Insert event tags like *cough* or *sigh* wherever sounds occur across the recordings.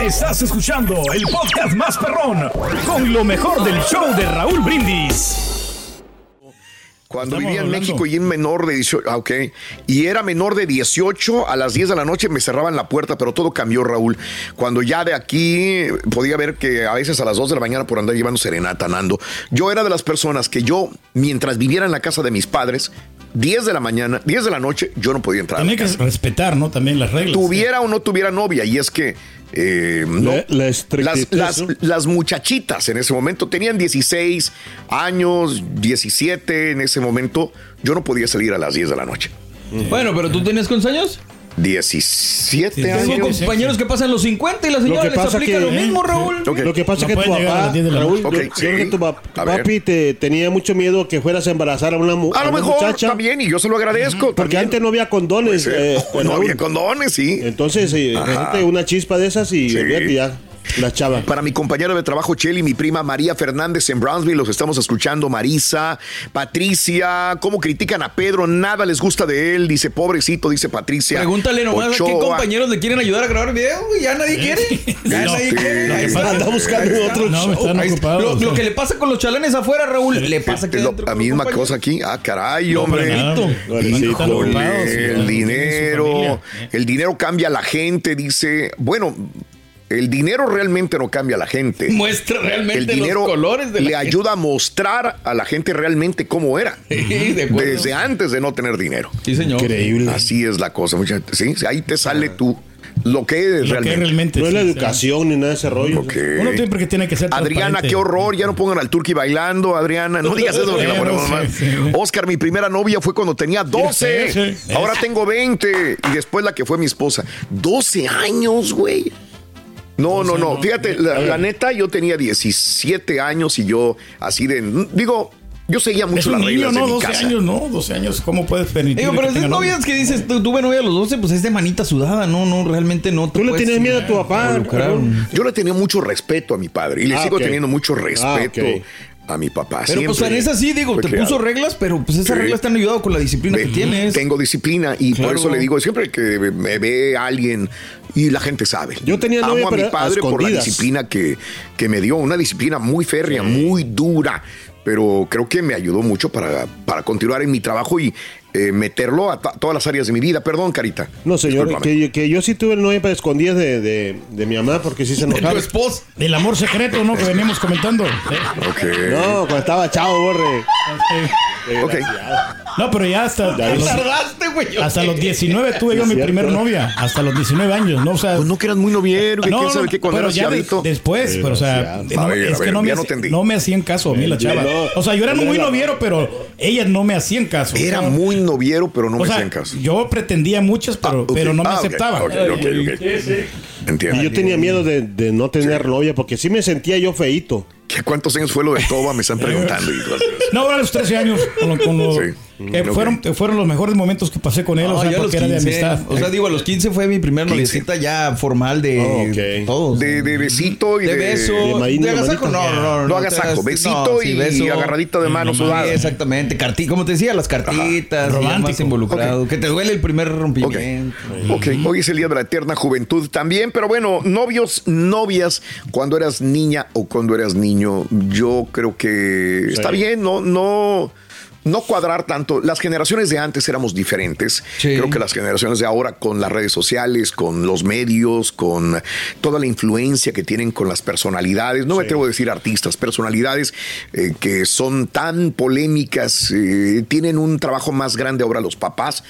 Estás escuchando el podcast más perrón con lo mejor del show de Raúl Brindis. Cuando Estamos vivía en hablando. México y en menor de 18, ah, ok, y era menor de 18, a las 10 de la noche me cerraban la puerta, pero todo cambió, Raúl. Cuando ya de aquí podía ver que a veces a las 2 de la mañana por andar llevando serenata, Nando, yo era de las personas que yo, mientras viviera en la casa de mis padres, 10 de la mañana, 10 de la noche, yo no podía entrar. Tiene que respetar, ¿no? También las reglas. Tuviera o no tuviera novia, y es que eh, no, La- la las, las- las muchachitas en ese momento tenían 16 años, 17 en ese momento. Yo no podía salir a las 10 de la noche. Bueno, pero tú tenías cuántos años? 17 Sí, Tengo años. compañeros que pasan los 50 y la señora les aplica que- lo mismo, ¿eh? Raúl. Ok. Lo que pasa No es que tu papá, las 10 de la Raúl, noche. yo- Ok, yo creo sí. que tu papi te tenía mucho miedo que fueras a embarazar a una, mu- A lo mejor muchacha. también, y yo se lo agradezco. Porque también. antes no había condones. Puede ser. eh, *laughs* no Raúl. había condones, sí. Entonces, eh, una chispa de esas y Sí. ya, la chava. Para mi compañero de trabajo, Cheli, mi prima María Fernández en Brownsville, los estamos escuchando. Marisa, Patricia, cómo critican a Pedro, nada les gusta de él, dice pobrecito, dice Patricia. Pregúntale nomás a qué Ochoa. compañeros le quieren ayudar a grabar video. Ya nadie quiere. Ya No, nadie quiere. Ahí está. Anda buscando Ahí está. otro No, show. están Ahí está. ocupados. Lo, que le pasa con los chalanes afuera, Raúl, le pasa aquí lo- la misma cosa aquí. Ah, caray, hombre. Híjole, ocupados, sí, el dinero, el dinero cambia a la gente, dice. Bueno, el dinero realmente no cambia a la gente. Muestra realmente El dinero los colores de la le ayuda a mostrar a la gente realmente cómo era. Sí, de. Desde antes de no tener dinero. Sí, señor. Increíble. Así es la cosa. mucha- sí, ahí te sale tú lo que eres Lo que realmente. realmente No es la sí, educación ni nada de ese rollo. Ok. Uno siempre que tiene que ser Adriana, qué horror, ya no pongan al turqui bailando, Adriana, no digas eso porque la *laughs* Sí, ponemos sí, mal. sí, sí. Oscar, mi primera novia fue cuando tenía 12, Sí, sí. ahora tengo 20 y después la que fue mi esposa. 12 años, güey. No, no, no, fíjate, la, la neta yo tenía 17 años y yo así de, nigo, yo seguía mucho las reglas de ¿no? mi 12 casa. años, ¿no? 12 años, ¿cómo puedes permitir? Digo, pero que esas novias que dices, tu- tuve novia a los 12, pues es de manita sudada, no, no, realmente no. te Tú le tienes miedo a tu papá. Yo le tenía mucho respeto a mi padre y le Ah, sigo teniendo mucho respeto Ah. A mi papá. Pero pues siempre. en esa sí, digo, te puso reglas, pero pues esas Sí. reglas te han ayudado con la disciplina que tienes. Tengo disciplina y por eso le digo, siempre que me ve alguien y la gente sabe. Yo tenía Amo a mi padre por la disciplina que, que me dio, una disciplina muy férrea, muy dura, pero creo que me ayudó mucho para, para continuar en mi trabajo y eh, meterlo a todas las áreas de mi vida. Perdón, Carita. No, señor, que, yo- que yo sí tuve novia para escondidas de, de, de mi mamá porque sí se De tu enojaba. esposa. Del amor secreto, ¿no? Que *laughs* veníamos comentando. Eh, Ok. No, cuando estaba chavo, borre. eh, Ok. No, pero ya hasta, Ya los, Tardaste, güey. hasta los 19 tuve yo mi cierto. primer novia. Hasta los 19 años, ¿no? O sea, Pues no que eras muy noviero, que no, quién sabe no, qué cuando pero eras ya de- chavito. después, pero o sea, no, ver, es que ver, no me, ya no me hacían caso a mí la chava. no. O sea, yo era No, muy no. noviero, pero ellas no me hacían caso. Era muy noviero, pero no o me hacían caso. yo pretendía muchas, pero, Ah, pero no me Ah, ok, aceptaban. ok, ok, ok. Entiendo. Y yo tenía miedo de, de no tener novia porque sí me sentía yo feíto. ¿Qué- ¿Cuántos años fue lo de Toba? Me están *laughs* preguntando. No, ahora a los 13 años, con con lo- Sí. Que Ok. fueron, fueron los mejores momentos que pasé con él, o No, sea, yo a los porque era de 15, amistad. O sea, digo, a los 15 fue mi primer 15. noviecita ya formal de Oh, ok. todos. De, de besito y de, de beso, de manito. no, no, no. No agasajo, te- besito y agarradita de mano Sí, sudada. exactamente, carti como te decía, las cartitas, más involucrado, que te duele el primer rompimiento. ok, hoy es el día de la eterna juventud también, pero bueno, novios, novias, cuando eras niña o cuando eras niño, yo creo que está bien, no, no, no cuadrar tanto. Las generaciones de antes éramos diferentes. Sí. Creo que las generaciones de ahora, con las redes sociales, con los medios, con toda la influencia que tienen con las personalidades, no me atrevo a decir artistas, personalidades eh, que son tan polémicas, eh, tienen un trabajo más grande ahora los papás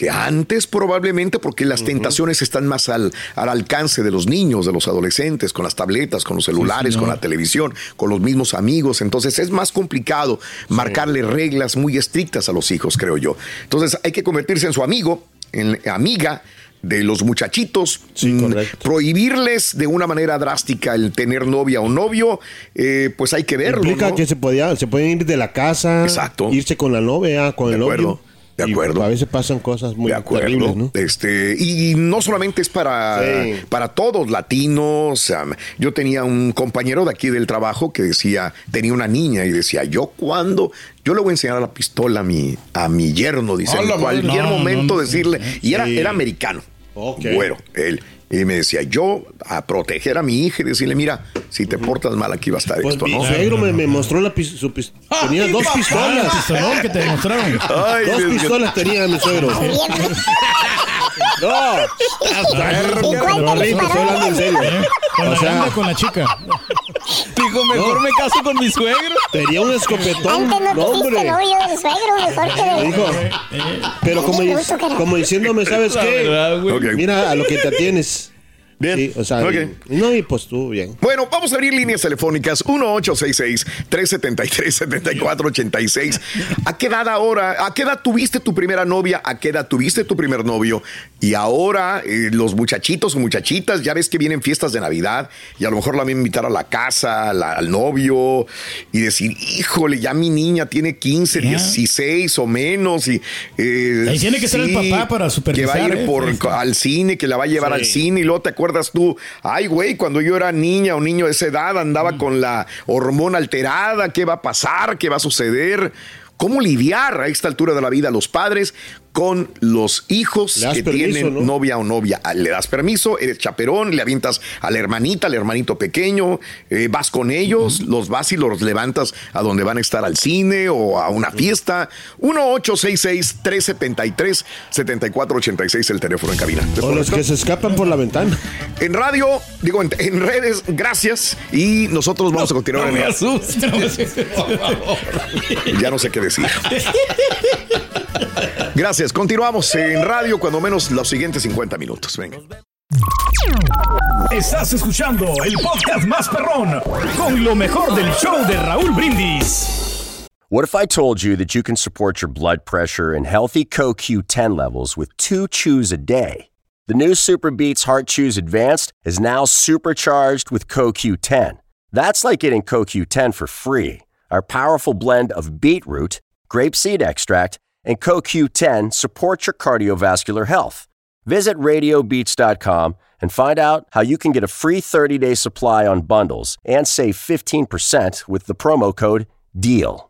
que antes probablemente porque las tentaciones están más al, al alcance de los niños, de los adolescentes, con las tabletas, con los celulares, con la televisión, con los mismos amigos. Entonces es más complicado marcarle reglas muy estrictas a los hijos, creo yo. Entonces hay que convertirse en su amigo, en amiga de los muchachitos, mm, prohibirles de una manera drástica el tener novia o novio, eh, pues hay que verlo. Implica ¿no? que se podía, se pueden ir de la casa, Exacto. irse con la novia, con De el acuerdo, novio. De Y acuerdo. a veces pasan cosas muy De acuerdo. terribles, ¿no? Este, y no solamente es para, Sí. para todos, latinos. yo tenía un compañero de aquí del trabajo que decía, tenía una niña y decía, yo cuando, yo le voy a enseñar la pistola a mi, a mi yerno, dice, en cualquier No, momento no. decirle, y era, Sí. era americano. Ok. Bueno, él. Y me decía, yo a proteger a mi hija y decirle, mira, si te portas mal aquí va a estar Pues esto, mi ¿no? suegro me, me mostró la pis- su pis- tenía dos Ah, pistolas. pistolón que te demostraron. *laughs* Ay, Dos Dios pistolas tenía mi suegro. *laughs* No. ¿Y cuál No, estoy hablando en serio. Con O la sea- grande, con la chica. Dijo, mejor me caso con mi suegro. Tenía un escopetón. Antes no No, hombre. del suegro, mejor que pero como, diciéndome, ¿sabes qué? verdad. Mira a lo que te atienes. Bien. Sí, o sea, Ok. y- no, y pues tú, bien. Bueno, vamos a abrir líneas telefónicas 1-866-373-7486. ¿A qué edad ahora? ¿A qué edad tuviste tu primera novia? ¿A qué edad tuviste tu primer novio? Y ahora eh, los muchachitos o muchachitas, ya ves que vienen fiestas de Navidad y a lo mejor la van a invitar a la casa, la- al novio y decir, híjole, ya mi niña tiene 15, Ya. 16 o menos. Y, eh, Ahí tiene que ser el papá para supervisar, Que va a ir ¿eh? por, *laughs* al cine, que la va a llevar Sí. al cine y luego te acuerdas tú, ay güey, cuando yo era niña o niño de esa edad andaba con la hormona alterada, ¿qué va a pasar? ¿Qué va a suceder? ¿Cómo lidiar a esta altura de la vida los padres con los hijos que permiso, tienen ¿no? novia o novia? Ah, Le das permiso, eres chaperón, le avientas a la hermanita, al hermanito pequeño, eh, vas con ellos, los vas y los levantas a donde van a estar al cine o a una fiesta. 1-866-373-7486 el teléfono en cabina. ¿Te O los que se escapan por la ventana. En radio, digo, en, en redes, gracias. Y nosotros vamos a continuar No en me asustes. *laughs* Ya no sé qué decir. Gracias. Continuamos en radio, cuando menos los siguientes 50 minutos. Venga. Estás escuchando el podcast más perrón con lo mejor del show de Raúl Brindis. What if I told you that you can support your blood pressure and healthy CoQ10 levels with two chews a day? The new Super Beats Heart Chews Advanced is now supercharged with CoQ10. That's like getting CoQ10 for free. Our powerful blend of beetroot, grapeseed extract, and CoQ10 supports your cardiovascular health. Visit radiobeats.com and find out how you can get a free 30 day supply on bundles and save 15% with the promo code DEAL.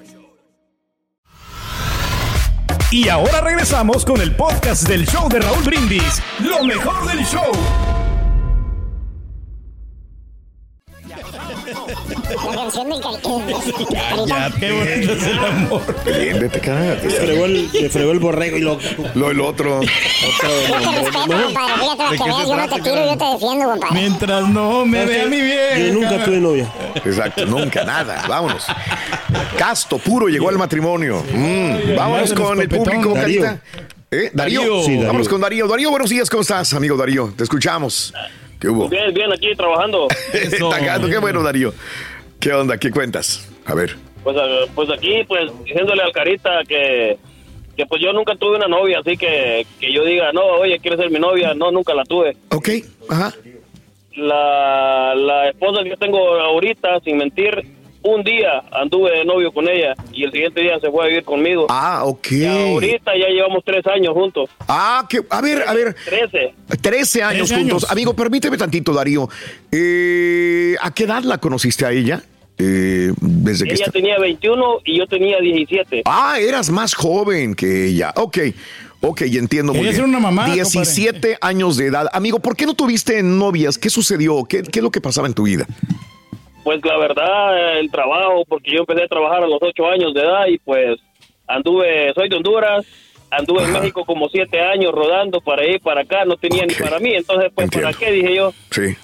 Y ahora regresamos con el podcast del show de Raúl Brindis. Lo mejor del show. La canción del cari- Ya, qué bonito es el amor. Préndete, cállate. Me fregó el, me fregó el borrego y lo. Lo el otro. Yo te respeto, compadre. Fíjate para que veas, yo no te tiro, yo te defiendo, compadre. Mientras no me vea mi bien. Yo nunca tuve novia. Exacto, nunca, nada. Vámonos. Casto, puro, llegó al matrimonio. Mm, vámonos con el público, Darío. Carita. ¿Eh? Darío. Darío. Sí, Darío. Vámonos con Darío. Darío, buenos días, ¿cómo estás, amigo Darío? Te escuchamos. ¿Qué hubo? Bien, bien, aquí trabajando. *laughs* Eso. Tacando, qué bueno, Darío. ¿Qué onda? ¿Qué cuentas? A ver. Pues, ah, pues aquí, pues, diciéndole al Carita que, que pues yo nunca tuve una novia, así que, que yo diga, no, oye, ¿quieres ser mi novia? No, nunca la tuve. Ok, ajá. la, la esposa que yo tengo ahorita, sin mentir, un día anduve de novio con ella y el siguiente día se fue a vivir conmigo. Ah, ok. Y ahorita ya llevamos tres años juntos. Ah, que, a ver, a ver. Trece. 13 años 13 juntos. años. Amigo, permíteme tantito, Darío. Eh, ¿A qué edad la conociste a ella? Eh, desde que Ella está- tenía 21 y yo tenía 17. Ah, eras más joven que ella. Ok, ok, entiendo muy bien. ser una mamá, 17 años de edad. Amigo, ¿por qué no tuviste novias? ¿Qué sucedió? ¿Qué, qué es lo que pasaba en tu vida? Pues la verdad, el trabajo, porque yo empecé a trabajar a los 8 años de edad y pues anduve, soy de Honduras, anduve en México como 7 años rodando para ir para acá, no tenía ni para mí, entonces pues ¿para qué? Dije yo. Sí,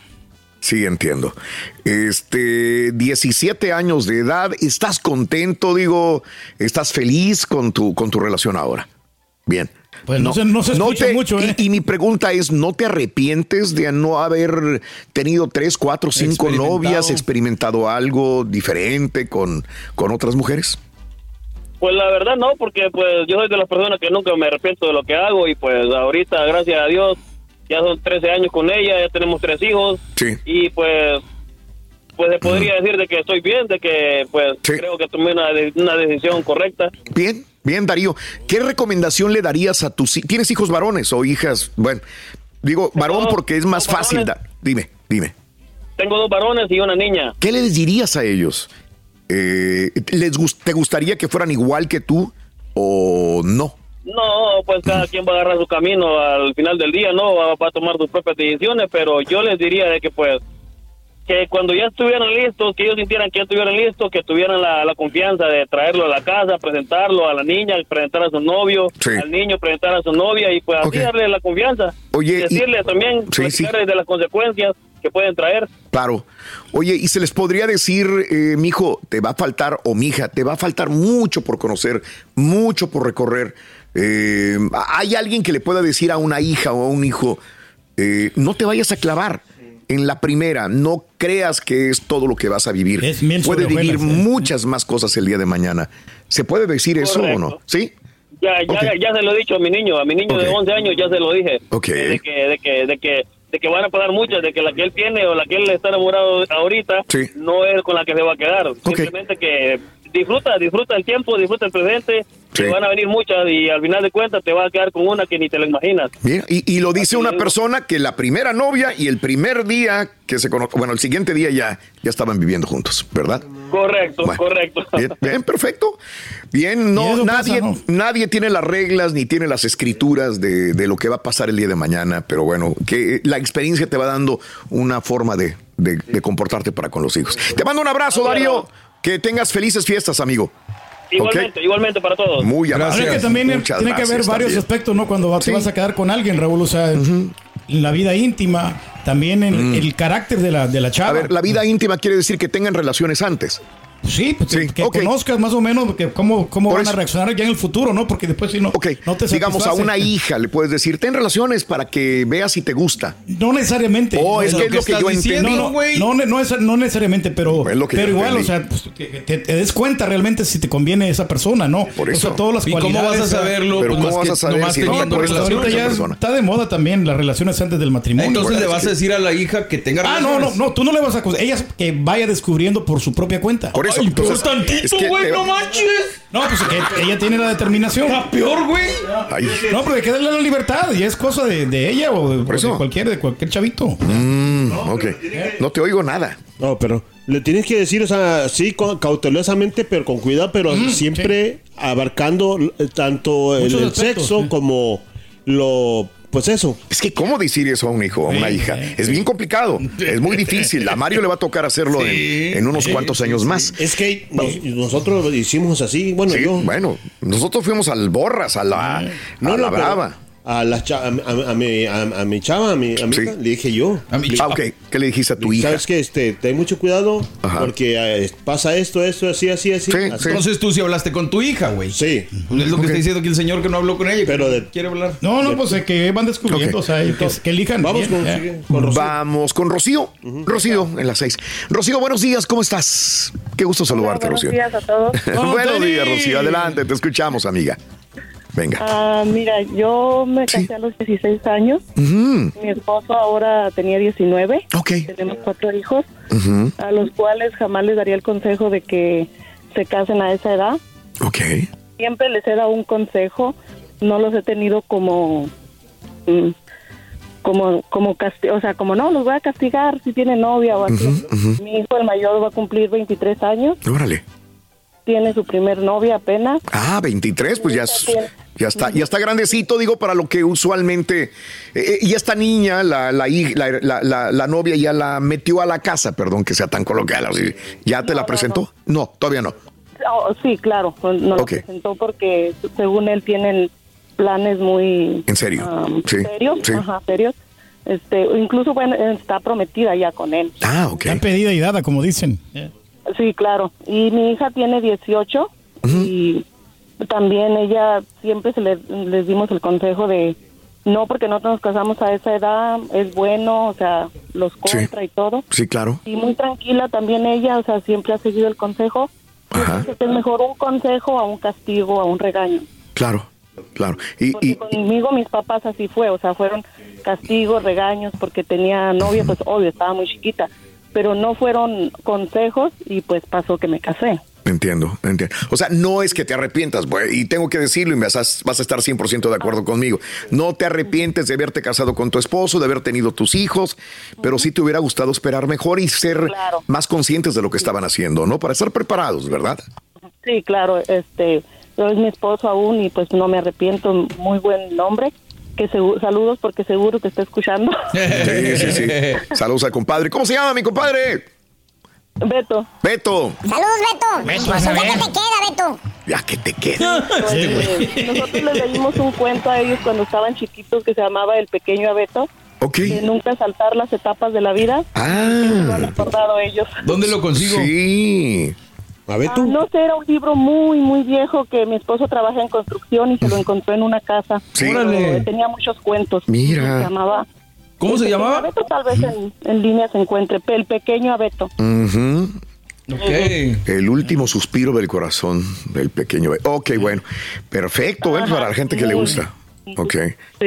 sí, entiendo. Este, 17 años de edad, ¿estás contento? Digo, ¿estás feliz con tu, con tu relación ahora? Bien. Pues no se- no se escucha te- mucho, ¿eh? y, y mi pregunta es, ¿no te arrepientes de no haber tenido tres, cuatro, cinco Experimentado. novias, experimentado algo diferente con, con otras mujeres? Pues la verdad no, porque pues yo soy de las personas que nunca me arrepiento de lo que hago y pues ahorita, gracias a Dios, ya son 13 años con ella, ya tenemos tres hijos Sí. y pues pues se podría decir de que estoy bien, de que pues Sí. creo que tomé una, una decisión correcta. Bien, bien, Darío. ¿Qué recomendación le darías a tus... hi- ¿Tienes hijos varones o hijas? Bueno, digo varón porque es más fácil. da- Dime, dime. Tengo dos varones y una niña. ¿Qué les dirías a ellos? Eh, ¿les gus- ¿Te gustaría que fueran igual que tú o no? No, pues cada quien va a agarrar su camino al final del día, ¿no? Va, va a tomar sus propias decisiones, pero yo les diría de que pues que cuando ya estuvieran listos, que ellos sintieran que ya estuvieran listos, que tuvieran la, la confianza de traerlo a la casa, presentarlo a la niña, presentar a su novio, Sí. al niño, presentar a su novia y pues así darle la confianza. Oye, y decirle y- también, Sí, platicarles de las consecuencias que pueden traer. Claro. Oye, y se les podría decir, eh, mijo, te va a faltar, o mija, te va a faltar mucho por conocer, mucho por recorrer. Eh, ¿Hay alguien que le pueda decir a una hija o a un hijo, eh, no te vayas a clavar? En la primera, no creas que es todo lo que vas a vivir. Es Puedes vivir ¿eh? muchas más cosas el día de mañana. ¿Se puede decir eso o no? ¿Sí? Ya, ya, Ok. ya se lo he dicho a mi niño, a mi niño de Ok. 11 años ya se lo dije. De que, de que, de que, de que van a pasar muchas, de que la que él tiene o la que él está enamorado ahorita Sí. no es con la que se va a quedar. Simplemente que disfruta, disfruta el tiempo, disfruta el presente, Sí. que van a venir muchas y al final de cuentas te vas a quedar con una que ni te la imaginas. Mira, y, y lo dice Así una es. persona que la primera novia y el primer día que se conocen, bueno, el siguiente día ya, ya estaban viviendo juntos, ¿verdad? Correcto, Bueno, correcto. Bien, bien, perfecto. Bien, no, nadie, pasa, nadie tiene las reglas ni tiene las escrituras de, de lo que va a pasar el día de mañana, pero bueno, que la experiencia te va dando una forma de, de- de comportarte para con los hijos. Te mando un abrazo, Darío. Que tengas felices fiestas, amigo. Igualmente, igualmente para todos. Muy Ahora amable. es que también Muchas tiene que haber gracias varios también. aspectos, ¿no? Cuando va- te Sí. vas a quedar con alguien, Raúl, o sea, en la vida íntima, también en el carácter de la, de la chava. Mm. A ver, la vida íntima quiere decir que tengan relaciones antes. Sí, pues Sí, que conozcas más o menos que cómo, cómo Por van a reaccionar ya en el futuro, ¿no? Porque después si no, Ok, no te digamos a una hija le puedes decir, ten relaciones para que veas si te gusta. No necesariamente. Oh, es No, que es lo que yo entiendo. No, no, no, no, no es- no necesariamente, pero, Es que pero igual, entendí. o sea, pues, que te, te des cuenta realmente si te conviene esa persona, ¿no? Por O eso. sea, todas las ¿Y cómo cualidades. vas a saberlo? Pero Pues ¿cómo vas a saber si teniendo no, pues, relaciones Ahorita ya esa persona? está de moda también las relaciones antes del matrimonio. Entonces le es vas a decir a la hija que tenga Ah, no, no, relaciones. no, tú no le vas a acusar. Ella que vaya descubriendo por su propia cuenta. Por eso. Ay, peor entonces, tantito, es que güey, te- no manches. No, pues que ella tiene la determinación. Está peor, güey. Ay, No, pero hay que darle la libertad y es cosa de, de ella o de, de cualquier, de cualquier chavito. mm, ok. No te oigo nada. No, pero le tienes que decir, o sea, sí, con- cautelosamente, pero con cuidado, pero siempre abarcando eh, tanto el, Muchos el aspectos, sexo sí. como lo, pues eso. Es que, ¿cómo decir eso a un hijo o a una Sí, hija? sí, Es bien complicado. Es muy difícil. A Mario le va a tocar hacerlo en, en unos cuantos años más. Es que nos- nosotros lo hicimos así, bueno, Sí, yo. bueno, nosotros fuimos al Borras, a la, a la pero Brava. A, la cha- a, a- a mi, a, a mi chava, a mi, a mi Sí. hija, le dije yo. A mi Ah, ok. ¿Qué le dijiste a tu hija? ¿Sabes qué? Este, ten mucho cuidado Ajá. porque eh, pasa esto, esto, así, así, así. Sí, así. sí. Entonces tú sí hablaste con tu hija, güey. Sí. Pues Es lo que está diciendo aquí el señor que no habló con ella. Pero que de- quiere hablar. No, no, pues eh, que van descubriendo, Ok. o sea, y que, que elijan. Vamos bien, con, Rocío. Vamos con Rocío. Rocío, en las seis. Rocío, buenos días, ¿cómo estás? Qué gusto saludarte, buenos Rocío. días a todos. *laughs* Buenos días, Rocío. Adelante, te escuchamos, amiga. Venga. Ah, mira, yo me casé a los 16 años. Mi esposo ahora tenía 19. Ok. Tenemos cuatro hijos, a los cuales jamás les daría el consejo de que se casen a esa edad. Ok. Siempre les he dado un consejo. No los he tenido como... mm, como como casti- o sea como no los voy a castigar si tiene novia o así mi hijo el mayor va a cumplir 23 años Órale. tiene su primer novia apenas Ah, 23, pues ya, es- ya está, ya está grandecito, digo, para lo que usualmente. eh, y esta niña, la, la, la, la- la- la novia, ya la metió a la casa, perdón que sea tan coloquial. así. ¿Ya te la presentó? No, todavía no. Oh, sí, claro, no lo presentó porque según él tienen planes muy ¿En serio? um, Sí, serios, sí. ajá, serios. Este, incluso bueno, está prometida ya con él. Ah, ok. Está pedida y dada, como dicen. Sí, claro. Y mi hija tiene 18 y también ella siempre se le, les dimos el consejo de no porque no nos casamos a esa edad es bueno, o sea, los contra y todo. Sí, claro. Y muy tranquila también ella, o sea, siempre ha seguido el consejo. Que es mejor un consejo a un castigo, a un regaño. Claro, claro. Y, y- Conmigo mis papás así fue, o sea, fueron castigos, regaños, porque tenía novia, pues obvio, estaba muy chiquita, pero no fueron consejos y pues pasó que me casé. Entiendo, entiendo. O sea, no es que te arrepientas, güey, y tengo que decirlo y vas a, vas a estar 100% de acuerdo conmigo. No te arrepientes de haberte casado con tu esposo, de haber tenido tus hijos, pero sí te hubiera gustado esperar mejor y ser más conscientes de lo que estaban haciendo, ¿no? Para estar preparados, ¿verdad? Sí, claro, este, yo es mi esposo aún y pues no me arrepiento, muy buen nombre. Que segu- saludos porque seguro que está escuchando. Sí, sí, sí. *laughs* Saludos al compadre. ¿Cómo se llama mi compadre? Beto. Beto. Saludos, Beto. Beto, a ¿qué te queda, Beto? Ya que te queda. Pues, nosotros les leímos un cuento a ellos cuando estaban chiquitos que se llamaba El Pequeño Abeto. Ok. De nunca saltar las etapas de la vida. Lo han Ah. recordado ellos. ¿Dónde lo consigo? Sí. A ver Ah, no sé, era un libro muy, muy viejo que mi esposo trabaja en construcción y se lo encontró en una casa. Sí. Órale. Tenía muchos cuentos. Mira. Se llamaba... ¿Cómo El se Pequeño llamaba? Abeto tal vez en, en línea se encuentre. El Pequeño Abeto. Ujú. Ok. El último suspiro del corazón del pequeño. Be- Ok, bueno. Perfecto, bueno, para la gente que le gusta. Ok.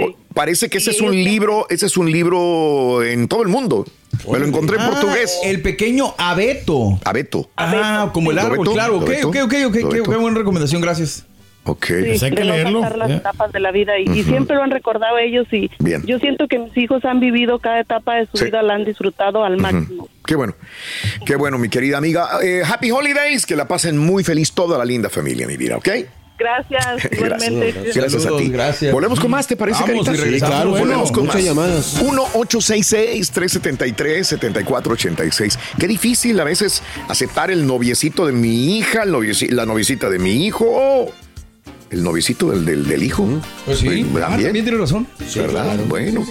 O- parece que ese es un libro, ese es un libro en todo el mundo. Me lo encontré en Ah, portugués. El pequeño abeto. Abeto. Ah, como el árbol, claro. Ok, ok, ok, ok. Qué buena recomendación, gracias. Ok. Sí, Pues hay que leerlo, saltar las ya. etapas de la vida y, y siempre lo han recordado ellos y Bien. yo siento que mis hijos han vivido cada etapa de su Sí. vida, la han disfrutado al máximo. Qué bueno. Qué bueno, mi querida amiga. Eh, happy Holidays. Que la pasen muy feliz toda la linda familia, mi vida, ¿ok? Gracias, *laughs* igualmente. Gracias, gracias a ti. gracias. Volvemos con más, ¿te parece, Vamos Carita? y regresamos. claro, bueno, Volvemos con muchas más. llamadas. 1-866-373-7486. Qué difícil a veces aceptar el noviecito de mi hija, el novieci- la noviecita de mi hijo, el noviecito del, del, del hijo. Pues sí, ah, también. también tiene razón. ¿Verdad? Bueno.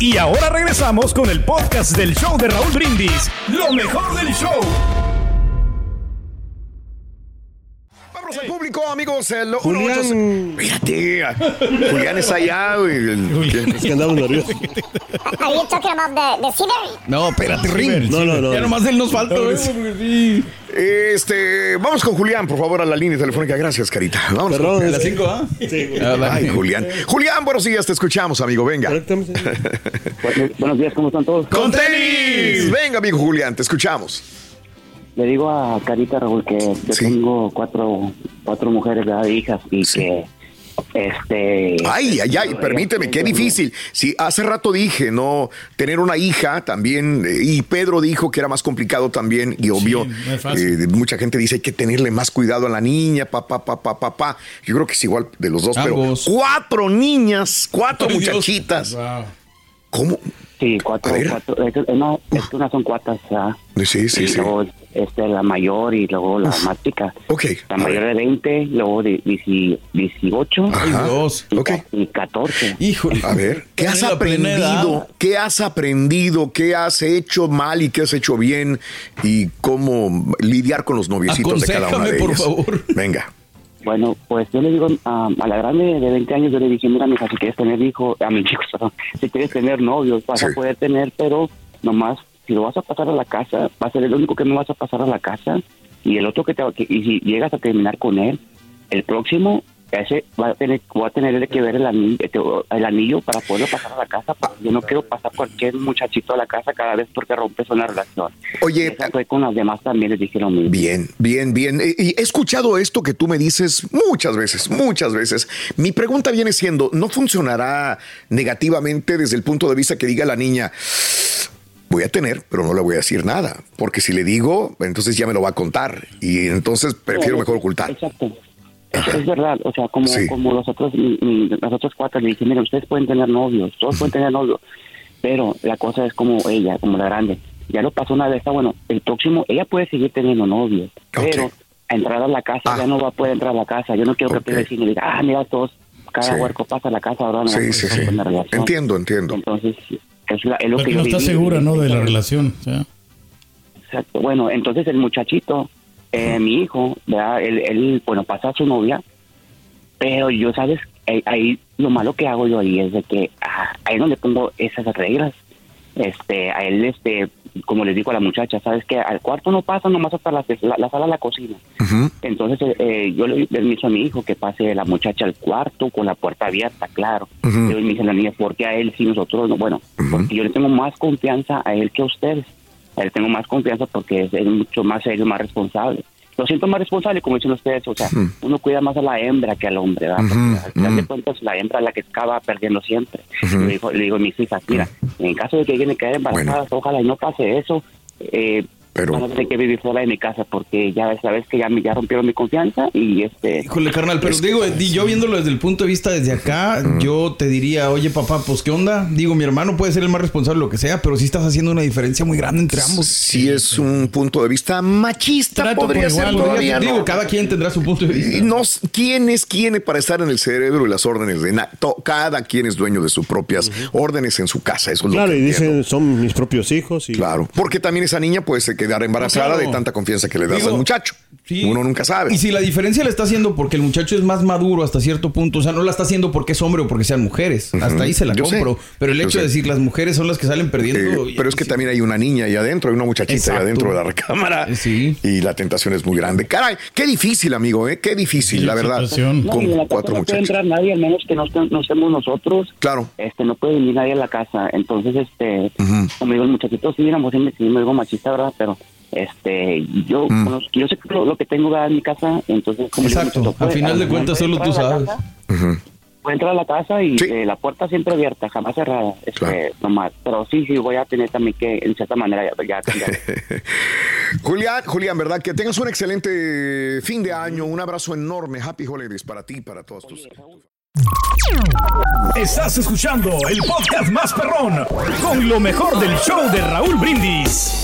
Y ahora regresamos con el podcast del show de Raúl Brindis. Lo mejor del show. Vamos al público, amigos. El Julián. Fíjate, Julián está allá. güey. El- Es que andamos nerviosos. Are you talking about the, the? No, espérate, Ring. No, no, no. Ya nomás él nos falta, güey, sí. Este, vamos con Julián, por favor, a la línea telefónica. Gracias, Carita. Vamos. Perdón, A es las que- 5, ¿ah? Sí, güey. Ah. Ay, Julián. Julián, buenos días, te escuchamos, amigo. Venga. Buenos días, ¿cómo están todos? ¡Con tenis! Venga, amigo Julián, te escuchamos. Le digo a Carita Raúl que yo Sí. tengo cuatro, cuatro mujeres, ¿verdad? hijas, y que este Ay, ay, ay, permíteme, qué difícil. Si hace rato dije, no, tener una hija también, eh, y Pedro dijo que era más complicado también, y obvio, no eh, mucha gente dice hay que tenerle más cuidado a la niña, papá, papá, papá. Yo creo que es igual de los dos, Ambos. pero cuatro niñas, cuatro *laughs* Ay, muchachitas. Wow. ¿Cómo? Sí, cuatro, cuatro. Es, es una, es una son cuatas. Sí, sí, y sí. luego este, la mayor y luego la más chica. Ok. La mayor de 20, luego de 10 18 Ay, Ajá. Dios. y, Ok. ca- y 14. Híjole. A ver, ¿qué has aprendido? ¿Qué has aprendido? ¿Qué has hecho mal y qué has hecho bien? ¿Y cómo lidiar con los noviecitos de cada una de por ellas? favor. Venga. Bueno, pues yo le digo a, a la grande de 20 años, yo le dije, mira, mija, si quieres tener hijos, a mis *laughs* hijos, perdón, si quieres tener novios, vas Sí. a poder tener, pero nomás, si lo vas a pasar a la casa, va a ser el único que no vas a pasar a la casa, Y el otro que, te, que- y si llegas a terminar con él, el próximo, ese va a tener, va a tener que ver el anillo, el anillo para poderlo pasar a la casa. porque yo no quiero pasar cualquier muchachito a la casa cada vez porque rompes una relación. Oye, Esa fue con las demás también les dije lo mismo. Bien, bien, bien. Y y he escuchado esto que tú me dices muchas veces, muchas veces. Mi pregunta viene siendo, ¿no funcionará negativamente desde el punto de vista que diga la niña, voy a tener, pero no le voy a decir nada? Porque si le digo, entonces ya me lo va a contar. Y entonces prefiero mejor ocultar. Exacto. Es, es verdad, o sea, como, Sí. como los otros, los otros cuatro le dije, mira, ustedes pueden tener novios, todos pueden tener novios, pero la cosa es como ella, como la grande, ya lo pasó una vez, está bueno, el próximo, ella puede seguir teniendo novios, pero a entrar a la casa Ah. ya no va a poder entrar a la casa, yo no quiero que el vecino diga, ah, mira, todos, cada Sí. huerco pasa a la casa, ahora no Sí, sí, sí. Entiendo, entiendo. Entonces, es, la- es lo Porque que no yo está viví. segura, ¿no? De la relación. Exacto. Bueno, entonces el muchachito, eh, mi hijo, ¿verdad? Él, él, bueno, pasa a su novia, pero yo, ¿sabes? Ahí, ahí lo malo que hago yo ahí es de que ah, ahí no le pongo esas reglas. Este, a él, este, como les digo a la muchacha, ¿sabes? Que al cuarto no pasa nomás hasta la, la, la sala a la cocina. Entonces, eh, eh, yo le doy permiso a mi hijo que pase la muchacha al cuarto con la puerta abierta, claro. Ujú. Y me dice la niña, ¿por qué a él sí nosotros no? Bueno, porque yo le tengo más confianza a él que a ustedes. A él tengo más confianza porque es, es mucho más serio, más responsable. Lo siento más responsable, como dicen ustedes, o sea, uno cuida más a la hembra que al hombre, ¿verdad? Porque al final de cuentas, la hembra es la que acaba perdiendo siempre. le, digo, le digo a mis hijas, mira, en caso de que alguien me quede embarazada, ojalá y no pase eso, eh, van a tener que vivir fuera de mi casa porque ya sabes que ya, me- ya rompieron mi confianza y este... Híjole, carnal, pero digo, di- yo viéndolo desde el punto de vista desde acá, yo te diría, oye, papá, pues, ¿qué onda? Digo, mi hermano puede ser el más responsable, lo que sea, pero sí estás haciendo una diferencia muy grande entre ambos. Si es un punto de vista machista, podría ser todavía, ¿no? Digo, cada quien tendrá su punto de vista. Y No, ¿Quién es quién para estar en el cerebro y las órdenes de cada quien es dueño de sus propias órdenes en su casa? Eso es lo Claro, que y entiendo. dicen, son mis propios hijos. Y... Claro, porque también esa niña puede se quedar embarazada Claro. de tanta confianza que le das Digo, al muchacho. Uno nunca sabe. Y si la diferencia la está haciendo porque el muchacho es más maduro hasta cierto punto, o sea, no la está haciendo porque es hombre o porque sean mujeres, hasta ahí se la Yo sé. compro. Pero el Yo hecho de sé. decir las mujeres son las que salen perdiendo. Eh, pero es que también hay una niña ahí adentro, hay una muchachita ahí Exacto. adentro de la recámara. Y la tentación es muy grande. Caray, qué difícil, amigo, ¿eh? Qué difícil, la verdad. No, Con la cuatro no puede entrar nadie, al menos que no, no estemos nosotros. Claro. Este, no puede venir nadie a la casa. Entonces, este, como digo, el muchachito, sí, sí sí me digo machista, ¿verdad? Pero, este, yo, Mm. conozco- yo sé lo, lo que tengo en mi casa, entonces, como digo, Exacto. Al puede- final de cuentas, solo tú a sabes. casa, entrar a la casa y eh, la puerta siempre abierta, jamás cerrada, este, nomás. Pero sí, sí, voy a tener también que, en cierta manera, ya, ya cambiar. *laughs* Julián, Julián, ¿verdad? Que tengas un excelente fin de año. Un abrazo enorme. Happy Holidays para ti y para todos tus. Estás escuchando el podcast más perrón con lo mejor del show de Raúl Brindis.